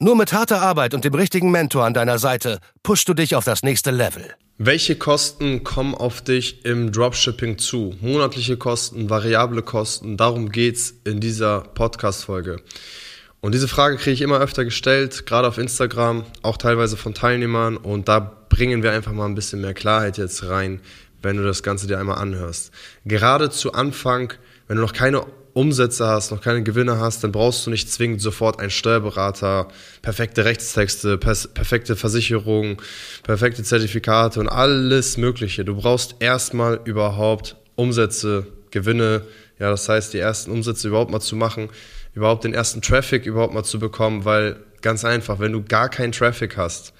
Nur mit harter Arbeit und dem richtigen Mentor an deiner Seite pushst du dich auf das nächste Level. Welche Kosten kommen auf dich im Dropshipping zu? Monatliche Kosten, variable Kosten, darum geht's in dieser Podcast-Folge. Und diese Frage kriege ich immer öfter gestellt, gerade auf Instagram, auch teilweise von Teilnehmern. Und da bringen wir einfach mal ein bisschen mehr Klarheit jetzt rein, wenn du das Ganze dir einmal anhörst. Gerade zu Anfang, wenn du noch keine Umsätze hast, noch keine Gewinne hast, dann brauchst du nicht zwingend sofort einen Steuerberater, perfekte Rechtstexte, perfekte Versicherungen, perfekte Zertifikate und alles Mögliche. Du brauchst erstmal überhaupt Umsätze, Gewinne, ja, das heißt, die ersten Umsätze überhaupt mal zu machen, überhaupt den ersten Traffic überhaupt mal zu bekommen, weil ganz einfach, wenn du gar keinen Traffic hast,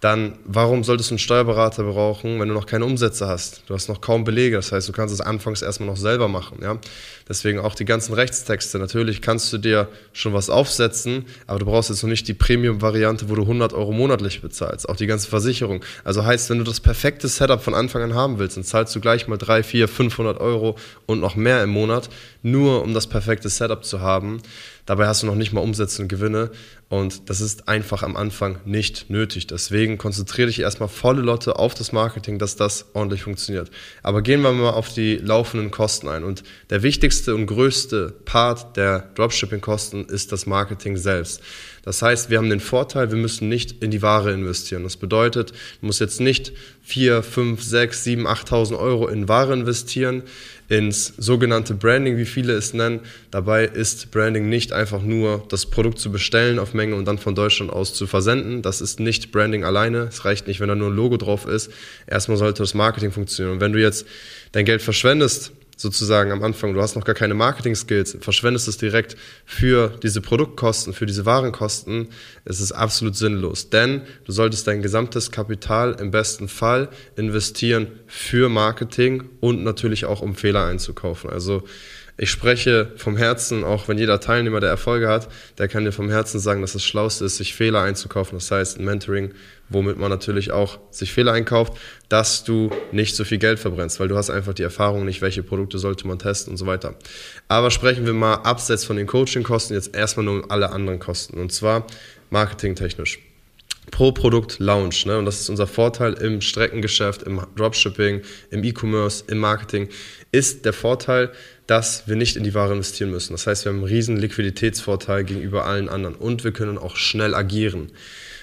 dann warum solltest du einen Steuerberater brauchen, wenn du noch keine Umsätze hast? Du hast noch kaum Belege, das heißt, du kannst es anfangs erstmal noch selber machen. Ja? Deswegen auch die ganzen Rechtstexte. Natürlich kannst du dir schon was aufsetzen, aber du brauchst jetzt noch nicht die Premium-Variante, wo du 100 Euro monatlich bezahlst. Auch die ganze Versicherung. Also heißt, wenn du das perfekte Setup von Anfang an haben willst, dann zahlst du gleich mal 3, 4, 500 Euro und noch mehr im Monat, nur um das perfekte Setup zu haben. Dabei hast du noch nicht mal Umsätze und Gewinne und das ist einfach am Anfang nicht nötig. Deswegen konzentriere dich erstmal volle Lotte auf das Marketing, dass das ordentlich funktioniert. Aber gehen wir mal auf die laufenden Kosten ein. Und der wichtigste und größte Part der Dropshipping-Kosten ist das Marketing selbst. Das heißt, wir haben den Vorteil, wir müssen nicht in die Ware investieren. Das bedeutet, du musst jetzt nicht 4, 5, 6, 7, 8.000 Euro in Ware investieren, ins sogenannte Branding, wie viele es nennen. Dabei ist Branding nicht einfach nur das Produkt zu bestellen auf Menge und dann von Deutschland aus zu versenden. Das ist nicht Branding alleine. Es reicht nicht, wenn da nur ein Logo drauf ist. Erstmal sollte das Marketing funktionieren. Und wenn du jetzt dein Geld verschwendest, sozusagen am Anfang, du hast noch gar keine Marketing-Skills, verschwendest es direkt für diese Produktkosten, für diese Warenkosten, es ist absolut sinnlos. Denn du solltest dein gesamtes Kapital im besten Fall investieren für Marketing und natürlich auch um Fehler einzukaufen. Also ich spreche vom Herzen, auch wenn jeder Teilnehmer, der Erfolge hat, der kann dir vom Herzen sagen, dass das Schlauste ist, sich Fehler einzukaufen. Das heißt, ein Mentoring, womit man natürlich auch sich Fehler einkauft, dass du nicht so viel Geld verbrennst, weil du hast einfach die Erfahrung nicht, welche Produkte sollte man testen und so weiter. Aber sprechen wir mal abseits von den Coaching-Kosten jetzt erstmal nur um alle anderen Kosten. Und zwar marketingtechnisch pro Produkt Launch. Ne? Und das ist unser Vorteil im Streckengeschäft, im Dropshipping, im E-Commerce, im Marketing, ist der Vorteil, dass wir nicht in die Ware investieren müssen. Das heißt, wir haben einen riesen Liquiditätsvorteil gegenüber allen anderen und wir können auch schnell agieren.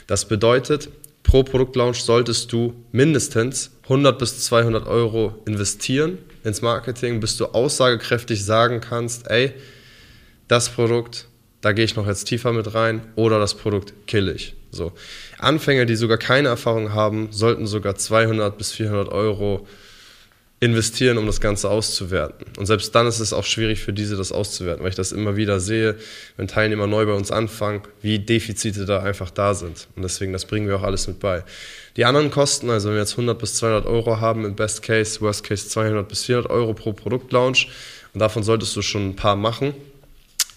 Das bedeutet, pro Produktlaunch solltest du mindestens 100 bis 200 Euro investieren ins Marketing, bis du aussagekräftig sagen kannst, ey, das Produkt, da gehe ich noch jetzt tiefer mit rein oder das Produkt kill ich. So. Anfänger, die sogar keine Erfahrung haben, sollten sogar 200 bis 400 Euro investieren, um das Ganze auszuwerten. Und selbst dann ist es auch schwierig für diese, das auszuwerten, weil ich das immer wieder sehe, wenn Teilnehmer neu bei uns anfangen, wie Defizite da einfach da sind. Und deswegen, das bringen wir auch alles mit bei. Die anderen Kosten, also wenn wir jetzt 100 bis 200 Euro haben, im Best Case, Worst Case 200 bis 400 Euro pro Produktlaunch. Und davon solltest du schon ein paar machen,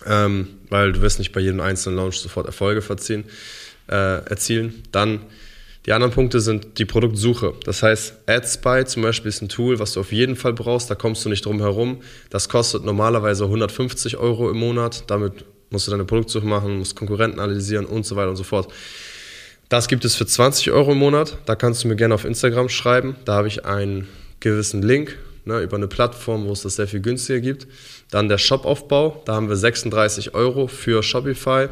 ähm, weil du wirst nicht bei jedem einzelnen Launch sofort Erfolge verziehen, äh, erzielen. Dann die anderen Punkte sind die Produktsuche. Das heißt, AdSpy zum Beispiel ist ein Tool, was du auf jeden Fall brauchst. Da kommst du nicht drum herum. Das kostet normalerweise 150 Euro im Monat. Damit musst du deine Produktsuche machen, musst Konkurrenten analysieren und so weiter und so fort. Das gibt es für 20 Euro im Monat. Da kannst du mir gerne auf Instagram schreiben. Da habe ich einen gewissen Link ne, über eine Plattform, wo es das sehr viel günstiger gibt. Dann der Shopaufbau. Da haben wir 36 Euro für Shopify.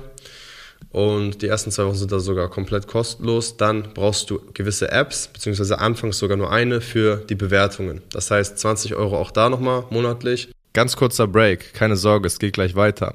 Und die ersten zwei Wochen sind da sogar komplett kostenlos. Dann brauchst du gewisse Apps, beziehungsweise anfangs sogar nur eine für die Bewertungen. Das heißt 20 Euro auch da nochmal monatlich. Ganz kurzer Break, keine Sorge, es geht gleich weiter.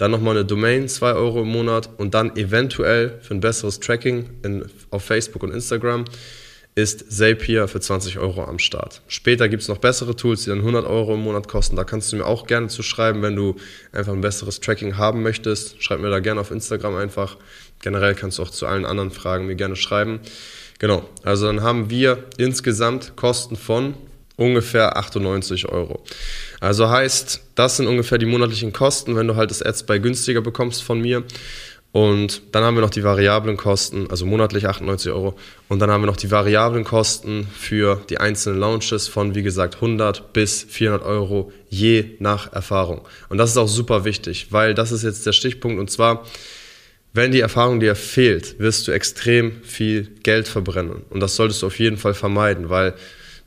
dann nochmal eine Domain, 2 Euro im Monat und dann eventuell für ein besseres Tracking in, auf Facebook und Instagram ist Zapier für 20 Euro am Start. Später gibt es noch bessere Tools, die dann 100 Euro im Monat kosten. Da kannst du mir auch gerne zu schreiben, wenn du einfach ein besseres Tracking haben möchtest. Schreib mir da gerne auf Instagram einfach. Generell kannst du auch zu allen anderen Fragen mir gerne schreiben. Genau, also dann haben wir insgesamt Kosten von ungefähr 98 Euro. Also heißt, das sind ungefähr die monatlichen Kosten, wenn du halt das Ads bei günstiger bekommst von mir. Und dann haben wir noch die variablen Kosten, also monatlich 98 Euro. Und dann haben wir noch die variablen Kosten für die einzelnen Launches von, wie gesagt, 100 bis 400 Euro je nach Erfahrung. Und das ist auch super wichtig, weil das ist jetzt der Stichpunkt. Und zwar, wenn die Erfahrung dir fehlt, wirst du extrem viel Geld verbrennen. Und das solltest du auf jeden Fall vermeiden, weil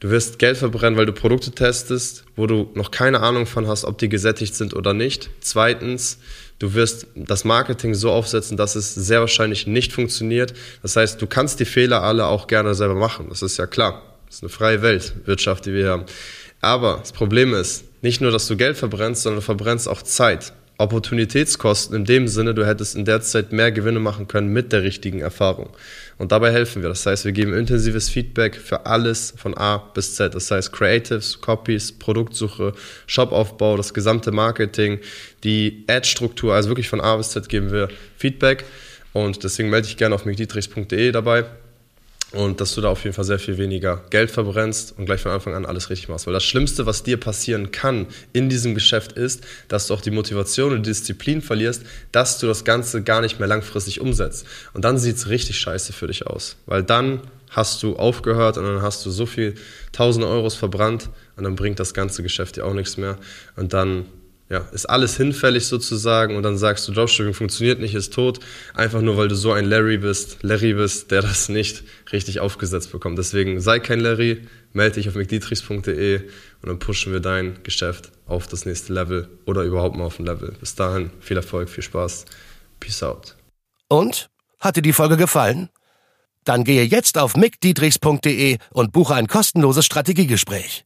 Du wirst Geld verbrennen, weil du Produkte testest, wo du noch keine Ahnung von hast, ob die gesättigt sind oder nicht. Zweitens, du wirst das Marketing so aufsetzen, dass es sehr wahrscheinlich nicht funktioniert. Das heißt, du kannst die Fehler alle auch gerne selber machen. Das ist ja klar. Das ist eine freie Weltwirtschaft, die wir haben. Aber das Problem ist, nicht nur, dass du Geld verbrennst, sondern du verbrennst auch Zeit. Opportunitätskosten in dem Sinne, du hättest in der Zeit mehr Gewinne machen können mit der richtigen Erfahrung. Und dabei helfen wir. Das heißt, wir geben intensives Feedback für alles von A bis Z. Das heißt, Creatives, Copies, Produktsuche, Shopaufbau, das gesamte Marketing, die Ad-Struktur, also wirklich von A bis Z geben wir Feedback. Und deswegen melde dich gerne auf mcdietrichs.de dabei und dass du da auf jeden Fall sehr viel weniger Geld verbrennst und gleich von Anfang an alles richtig machst. Weil das Schlimmste, was dir passieren kann in diesem Geschäft ist, dass du auch die Motivation und die Disziplin verlierst, dass du das Ganze gar nicht mehr langfristig umsetzt. Und dann sieht es richtig scheiße für dich aus. Weil dann hast du aufgehört und dann hast du so viel tausende Euros verbrannt und dann bringt das ganze Geschäft dir auch nichts mehr. Und dann ja, ist alles hinfällig sozusagen und dann sagst du, Dropshipping funktioniert nicht, ist tot, einfach nur weil du so ein Larry bist, Larry bist, der das nicht richtig aufgesetzt bekommt. Deswegen sei kein Larry, melde dich auf mcdietrichs.de und dann pushen wir dein Geschäft auf das nächste Level oder überhaupt mal auf ein Level. Bis dahin, viel Erfolg, viel Spaß. Peace out. Und? Hat dir die Folge gefallen? Dann gehe jetzt auf mcdietrichs.de und buche ein kostenloses Strategiegespräch